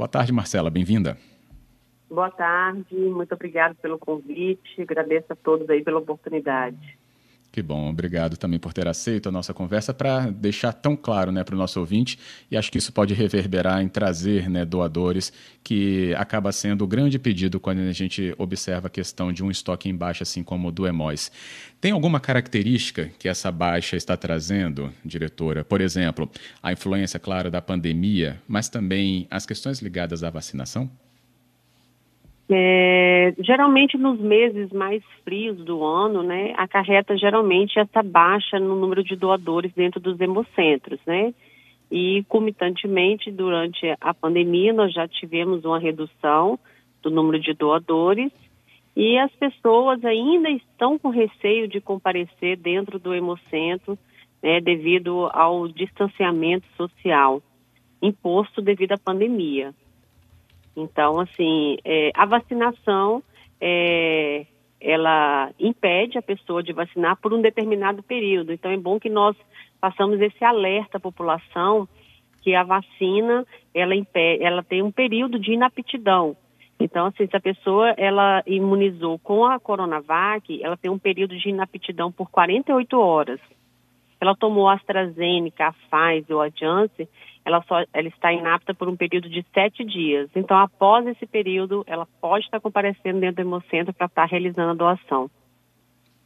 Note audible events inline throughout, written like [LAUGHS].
Boa tarde, Marcela, bem-vinda. Boa tarde, muito obrigado pelo convite, agradeço a todos aí pela oportunidade. Que bom, obrigado também por ter aceito a nossa conversa para deixar tão claro né, para o nosso ouvinte, e acho que isso pode reverberar em trazer né, doadores, que acaba sendo o grande pedido quando a gente observa a questão de um estoque em baixa, assim como o do Emóis. Tem alguma característica que essa baixa está trazendo, diretora? Por exemplo, a influência, claro, da pandemia, mas também as questões ligadas à vacinação? É, geralmente nos meses mais frios do ano, né, acarreta geralmente essa baixa no número de doadores dentro dos hemocentros, né? E, comitantemente, durante a pandemia, nós já tivemos uma redução do número de doadores e as pessoas ainda estão com receio de comparecer dentro do hemocentro, né, devido ao distanciamento social imposto devido à pandemia. Então, assim, é, a vacinação, é, ela impede a pessoa de vacinar por um determinado período. Então, é bom que nós façamos esse alerta à população que a vacina, ela, impede, ela tem um período de inaptidão. Então, assim, se a pessoa ela imunizou com a Coronavac, ela tem um período de inaptidão por 48 horas. Ela tomou a AstraZeneca, a Pfizer ou a Janssen, ela, só, ela está inapta por um período de sete dias. Então, após esse período, ela pode estar comparecendo dentro do Hemocentro para estar realizando a doação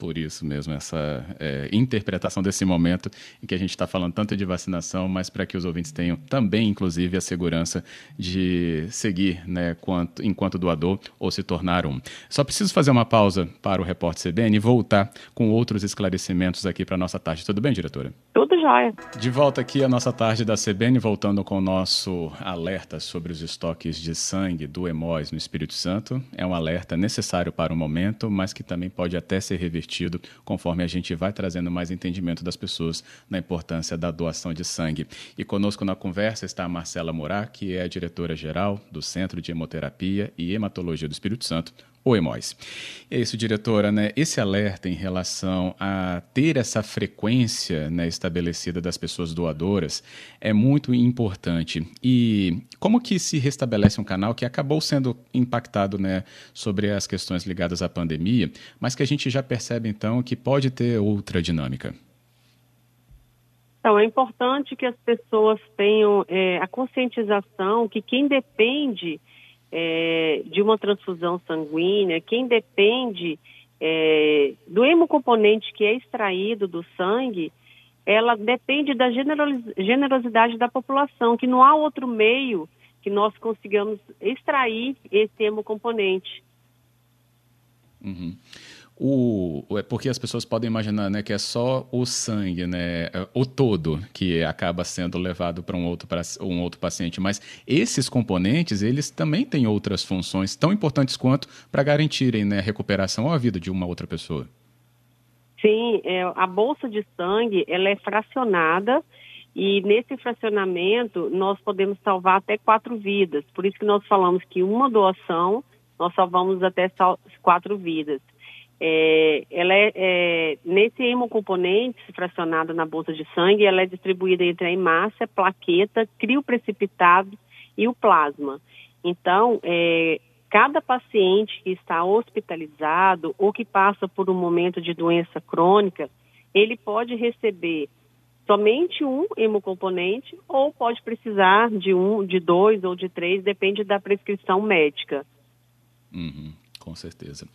por isso mesmo, essa é, interpretação desse momento em que a gente está falando tanto de vacinação, mas para que os ouvintes tenham também, inclusive, a segurança de seguir né, quanto, enquanto doador ou se tornar um. Só preciso fazer uma pausa para o Repórter CBN e voltar com outros esclarecimentos aqui para a nossa tarde. Tudo bem, diretora? Tudo jóia. De volta aqui a nossa tarde da CBN, voltando com o nosso alerta sobre os estoques de sangue do Hemóis no Espírito Santo. É um alerta necessário para o momento, mas que também pode até ser revertido sentido, conforme a gente vai trazendo mais entendimento das pessoas na importância da doação de sangue. E conosco na conversa está a Marcela Morar, que é a diretora-geral do Centro de Hemoterapia e Hematologia do Espírito Santo, o EMOIS. É isso, diretora, né? Esse alerta em relação a ter essa frequência né, estabelecida das pessoas doadoras é muito importante. E como que se restabelece um canal que acabou sendo impactado né, sobre as questões ligadas à pandemia, mas que a gente já percebe então que pode ter outra dinâmica? Então, é importante que as pessoas tenham é, a conscientização que quem depende é, de uma transfusão sanguínea, quem depende é, do hemocomponente que é extraído do sangue, ela depende da generosidade da população, que não há outro meio que nós consigamos extrair esse hemocomponente. Uhum. O, é porque as pessoas podem imaginar né, que é só o sangue, né, é, o todo, que acaba sendo levado para um outro, um outro paciente. Mas esses componentes, eles também têm outras funções tão importantes quanto para garantirem né, a recuperação ou a vida de uma outra pessoa. Sim, é, a bolsa de sangue ela é fracionada e nesse fracionamento nós podemos salvar até quatro vidas. Por isso que nós falamos que uma doação nós salvamos até quatro vidas. É, ela é, é, nesse hemocomponente fracionado na bolsa de sangue, ela é distribuída entre a hemácia, plaqueta, crio precipitado e o plasma. Então, é, cada paciente que está hospitalizado ou que passa por um momento de doença crônica, ele pode receber somente um hemocomponente ou pode precisar de um, de dois ou de três, depende da prescrição médica. Uhum, com certeza.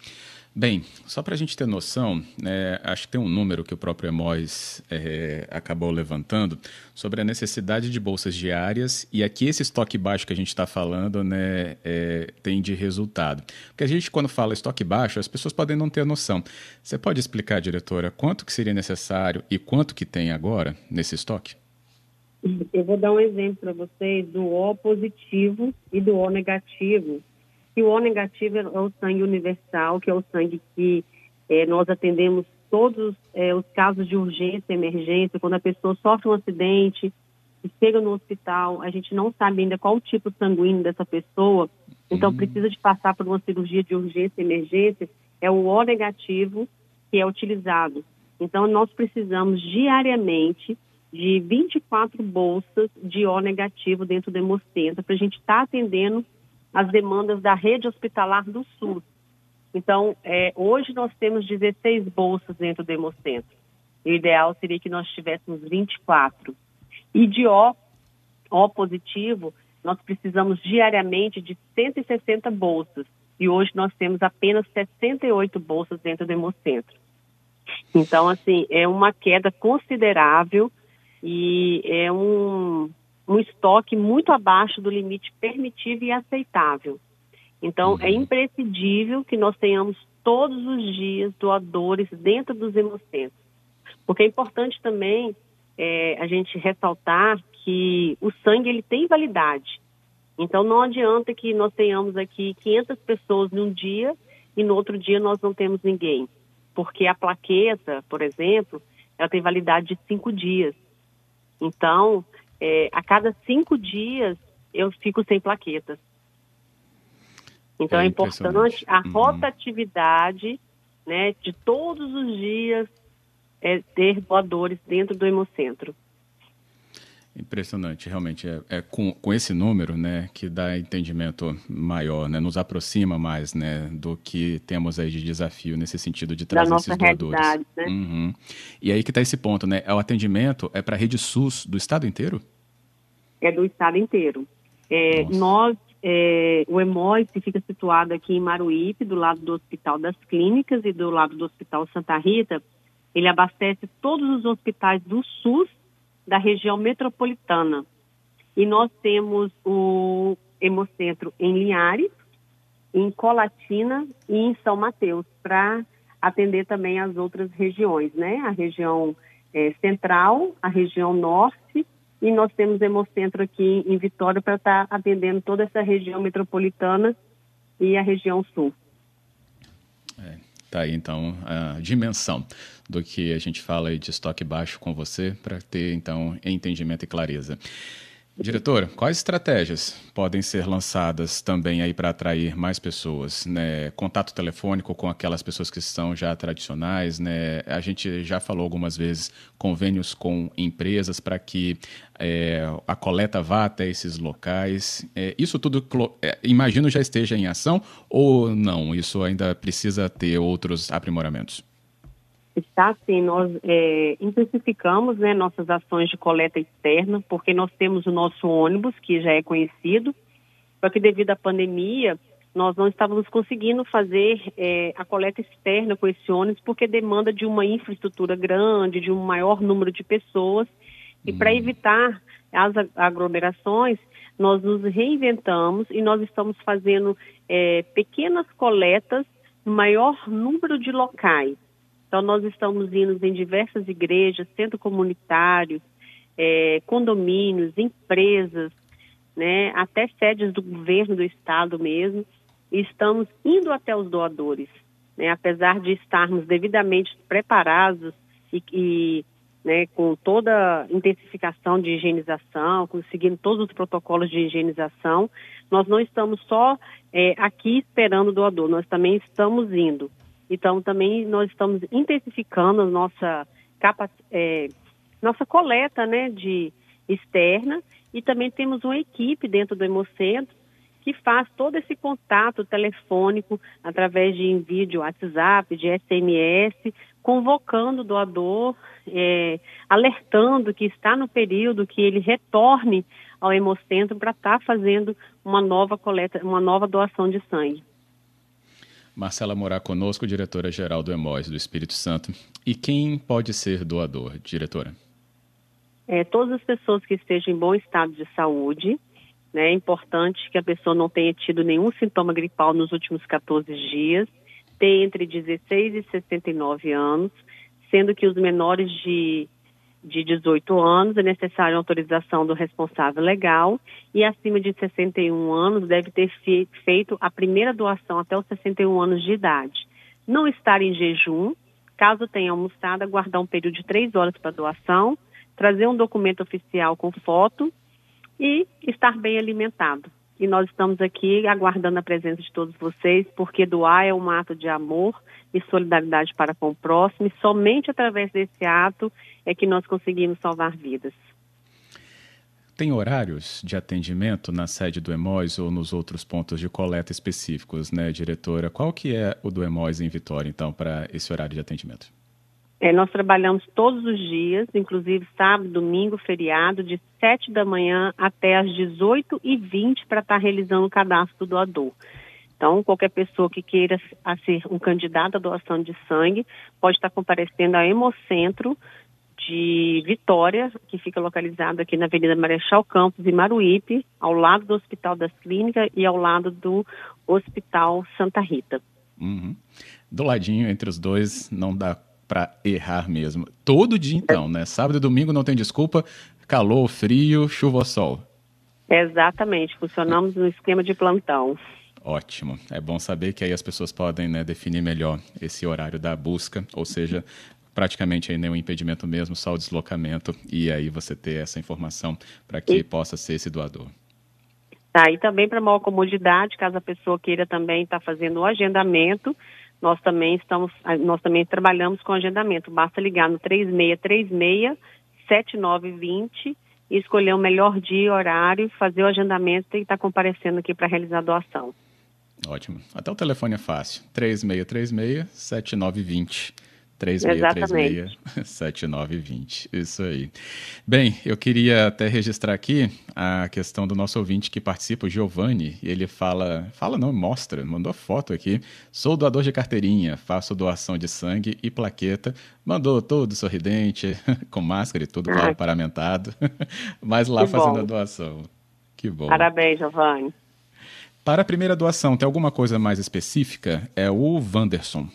Bem, só para a gente ter noção, é, acho que tem um número que o próprio Emóis é, acabou levantando sobre a necessidade de bolsas diárias e aqui esse estoque baixo que a gente está falando né, é, tem de resultado. Porque a gente, quando fala estoque baixo, as pessoas podem não ter noção. Você pode explicar, diretora, quanto que seria necessário e quanto que tem agora nesse estoque? Eu vou dar um exemplo para vocês do O positivo e do O negativo que o O negativo é o sangue universal, que é o sangue que é, nós atendemos todos é, os casos de urgência, emergência, quando a pessoa sofre um acidente e chega no hospital, a gente não sabe ainda qual o tipo sanguíneo dessa pessoa, então uhum. precisa de passar por uma cirurgia de urgência, emergência, é o O negativo que é utilizado. Então nós precisamos diariamente de 24 bolsas de O negativo dentro do Hemocentro, para a gente estar tá atendendo as demandas da rede hospitalar do SUS. Então, é, hoje nós temos 16 bolsas dentro do Hemocentro. O ideal seria que nós tivéssemos 24. E de O, O positivo, nós precisamos diariamente de 160 bolsas. E hoje nós temos apenas 68 bolsas dentro do Hemocentro. Então, assim, é uma queda considerável e é um, um estoque muito abaixo do limite permitido e aceitável. Então, é uhum. é imprescindível que nós tenhamos todos os dias doadores dentro dos hemocentros. Porque é importante também é, a gente ressaltar que o sangue ele tem validade. Então, não adianta que nós tenhamos aqui 500 pessoas num dia e no outro dia nós não temos ninguém. Porque a plaqueta, por exemplo, ela tem validade de cinco dias. Então, é, a cada cinco dias eu fico sem plaquetas. Então é, é importante a uhum. rotatividade né, de todos os dias é, ter doadores dentro do hemocentro. Impressionante, realmente. É, é, com, com esse número né, que dá entendimento maior, né, nos aproxima mais né, do que temos aí de desafio nesse sentido de trazer esses doadores. Né? Uhum. E aí que está esse ponto, né? É o atendimento é para a rede SUS do estado inteiro? É do estado inteiro. É, nós, é, o EMOIS fica situado aqui em Maruípe, do lado do Hospital das Clínicas e do lado do Hospital Santa Rita. Ele abastece todos os hospitais do SUS da região metropolitana. E nós temos o Hemocentro em Linhares, em Colatina e em São Mateus, para atender também as outras regiões, né? A região é, central, a região norte, e nós temos Hemocentro aqui em Vitória para estar tá atendendo toda essa região metropolitana e a região sul. Tá aí então a dimensão do que a gente fala de estoque baixo com você, para ter, então, entendimento e clareza. Diretor, quais estratégias podem ser lançadas também aí para atrair mais pessoas? Né? Contato telefônico com aquelas pessoas que são já tradicionais, né? A gente já falou algumas vezes convênios com empresas para que é, a coleta vá até esses locais. É, isso tudo, é, imagino, já esteja em ação ou não? Isso ainda precisa ter outros aprimoramentos? Está sim, nós é, intensificamos né, nossas ações de coleta externa, porque nós temos o nosso ônibus, que já é conhecido, só que devido à pandemia, nós não estávamos conseguindo fazer é, a coleta externa com esse ônibus, porque demanda de uma infraestrutura grande, de um maior número de pessoas, e para hum. evitar as aglomerações, nós nos reinventamos e nós estamos fazendo é, pequenas coletas no maior número de locais. Então, nós estamos indo em diversas igrejas, centros comunitários, é, condomínios, empresas, né, até sedes do governo do estado mesmo, e estamos indo até os doadores. Né, apesar de estarmos devidamente preparados e, e né, com toda intensificação de higienização, conseguindo todos os protocolos de higienização, nós não estamos só é, aqui esperando o doador, nós também estamos indo. Então, também nós estamos intensificando nossa, é, nossa coleta né, de externa e também temos uma equipe dentro do Hemocentro que faz todo esse contato telefônico através de envio de WhatsApp, de SMS, convocando o doador, é, alertando que está no período que ele retorne ao Hemocentro para estar tá fazendo uma nova coleta, uma nova doação de sangue. Marcela Morar conosco, diretora-geral do EMOS do Espírito Santo. E quem pode ser doador, diretora? É, todas as pessoas que estejam em bom estado de saúde. Né, é importante que a pessoa não tenha tido nenhum sintoma gripal nos últimos 14 dias, tenha entre 16 e 69 anos, sendo que os menores de de 18 anos é necessária autorização do responsável legal e acima de 61 anos deve ter feito a primeira doação até os 61 anos de idade. Não estar em jejum, caso tenha almoçado, aguardar um período de três horas para doação, trazer um documento oficial com foto e estar bem alimentado. E nós estamos aqui aguardando a presença de todos vocês, porque doar é um ato de amor e solidariedade para com o próximo, e somente através desse ato é que nós conseguimos salvar vidas. Tem horários de atendimento na sede do EMOIS ou nos outros pontos de coleta específicos, né, diretora? Qual que é o do EMOIS em Vitória, então, para esse horário de atendimento? É, nós trabalhamos todos os dias, inclusive sábado, domingo, feriado, de 7 da manhã até as 18h20 para estar tá realizando o cadastro do doador. Então, qualquer pessoa que queira ser um candidato à doação de sangue pode estar tá comparecendo ao Hemocentro de Vitória, que fica localizado aqui na Avenida Marechal Campos, em Maruípe, ao lado do Hospital das Clínicas e ao lado do Hospital Santa Rita. Uhum. Do ladinho, entre os dois, não dá para errar mesmo. Todo dia, então, né? Sábado e domingo não tem desculpa, calor, frio, chuva ou sol. Exatamente, funcionamos no esquema de plantão. Ótimo. É bom saber que aí as pessoas podem né, definir melhor esse horário da busca, ou seja, praticamente aí nenhum impedimento mesmo, só o deslocamento, e aí você ter essa informação para que e... possa ser esse doador. Tá, e também para maior comodidade, caso a pessoa queira também estar tá fazendo o agendamento, nós também estamos, nós também trabalhamos com agendamento. Basta ligar no 3636 7920 e escolher o melhor dia e horário, fazer o agendamento e estar tá comparecendo aqui para realizar a doação. Ótimo. Até o telefone é fácil. 3636 7920. 3636-7920. [LAUGHS] Isso aí. Bem, eu queria até registrar aqui a questão do nosso ouvinte que participa, o Giovanni, ele fala, fala não, mostra, mandou foto aqui. Sou doador de carteirinha, faço doação de sangue e plaqueta. Mandou todo sorridente, [LAUGHS] com máscara e tudo, claro, paramentado, [LAUGHS] mas lá que fazendo bom. a doação. Que bom. Parabéns, Giovanni. Para a primeira doação, tem alguma coisa mais específica? É o Wanderson.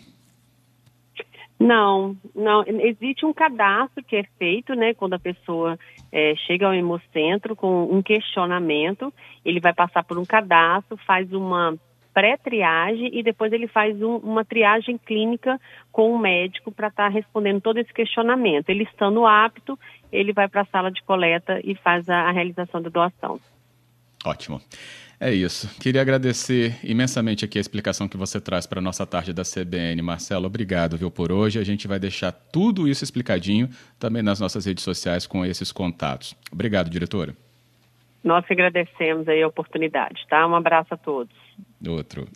Não, não. Existe um cadastro que é feito, né, quando a pessoa é, chega ao hemocentro com um questionamento, ele vai passar por um cadastro, faz uma pré-triagem e depois ele faz um, uma triagem clínica com o médico para estar tá respondendo todo esse questionamento. Ele estando apto, ele vai para a sala de coleta e faz a, a realização da doação. Ótimo. É isso. Queria agradecer imensamente aqui a explicação que você traz para a nossa tarde da CBN. Marcelo, obrigado viu, por hoje. A gente vai deixar tudo isso explicadinho também nas nossas redes sociais com esses contatos. Obrigado, diretora. Nós que agradecemos aí a oportunidade, tá? Um abraço a todos. Outro.